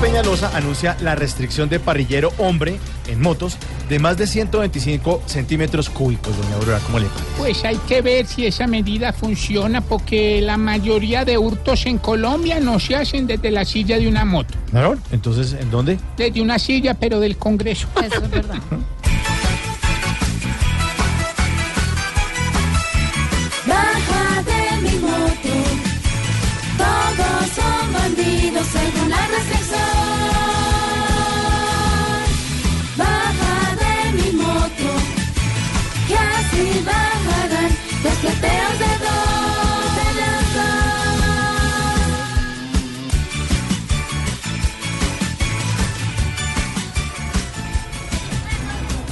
Peñalosa anuncia la restricción de parrillero hombre en motos de más de 125 centímetros cúbicos, doña Aurora. ¿Cómo le parece? Pues hay que ver si esa medida funciona porque la mayoría de hurtos en Colombia no se hacen desde la silla de una moto. ¿Claro? Entonces, ¿en dónde? Desde una silla, pero del Congreso. Eso es verdad.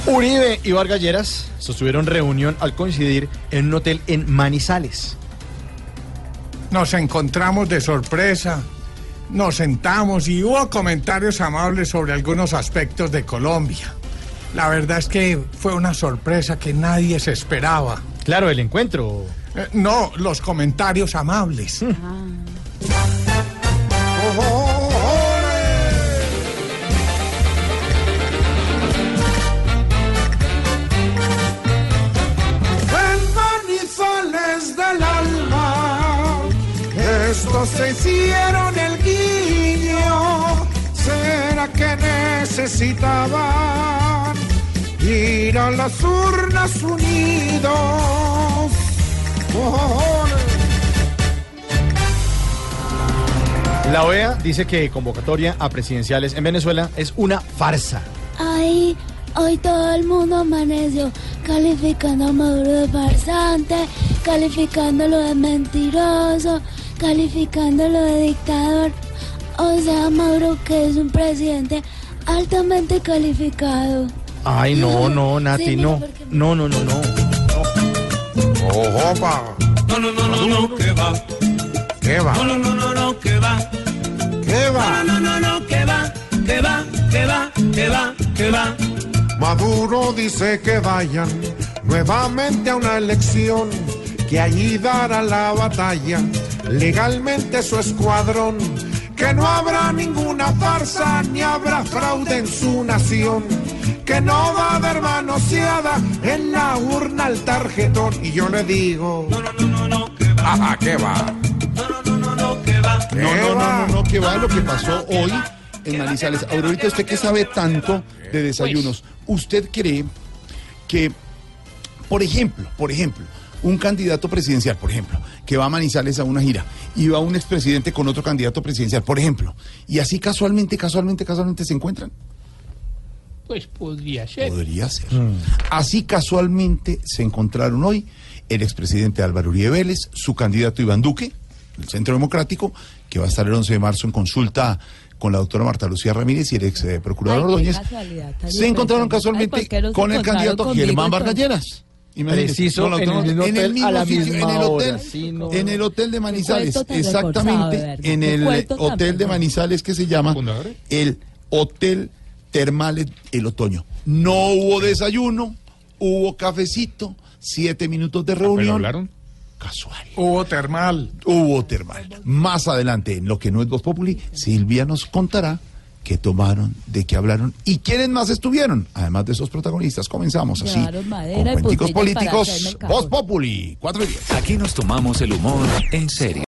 Uribe y Vargas Lleras sostuvieron reunión al coincidir en un hotel en Manizales. Nos encontramos de sorpresa, nos sentamos y hubo comentarios amables sobre algunos aspectos de Colombia. La verdad es que fue una sorpresa que nadie se esperaba. Claro, el encuentro. Eh, no, los comentarios amables. En se hicieron el guiño. ¿Será que necesitaban ir a las urnas unidos? La OEA dice que convocatoria a presidenciales en Venezuela es una farsa. Ay, hoy todo el mundo amaneció calificando a Maduro de farsante, calificándolo de mentiroso, calificándolo de dictador. O sea, Maduro que es un presidente altamente calificado. Ay, no, no, Nati, Sí, no. porque- No, no, no, no. ¡Ojopa! No, no, no, no, no, que va. ¿Qué va? No, no, no, no, no, que va. ¿Qué va? No, no, no, no, que va, que va, que va, que va, que va. Maduro dice que vayan nuevamente a una elección, que allí dará la batalla legalmente su escuadrón, que no habrá ninguna farsa ni habrá fraude en su nación, que no va a haber manoseada en la urna al tarjetón. Y yo le digo, No, no, no, no, no, que va. ajá, ¿qué va? No, no, no, no, no, que va. ¿Qué No, no, no, no, no, que va lo que pasó hoy en Manizales. Aurorita, usted que sabe tanto de desayunos, ¿usted cree que, por ejemplo, por ejemplo, un candidato presidencial, por ejemplo, que va a Manizales a una gira y va un expresidente con otro candidato presidencial, por ejemplo, y así casualmente, casualmente, casualmente se encuentran? Pues podría ser. Podría ser. Así casualmente se encontraron hoy el expresidente Álvaro Uribe Vélez, su candidato Iván Duque, del Centro Democrático, que va a estar el 11 de marzo en consulta con la doctora Marta Lucía Ramírez y el ex eh, procurador Ordóñez. Se encontraron casualmente Ay, ¿por qué no se con el candidato Germán Vargas entonces? Lleras. Preciso, la en el mismo hotel, a la sitio, misma en el hotel, hora, sí, no, en el hotel de Manizales, exactamente, en el hotel de. Manizales que se llama el Hotel Termales El Otoño. No hubo desayuno, hubo cafecito, siete minutos de reunión. hablaron? Casual. Hubo termal. Hubo termal. Más adelante, en lo que no es Voz Populi, Silvia nos contará qué tomaron, de qué hablaron y quiénes más estuvieron. Además de esos protagonistas, comenzamos así. Madera Con políticos, Voz. Populi, cuatro y diez. Aquí nos tomamos el humor en serio.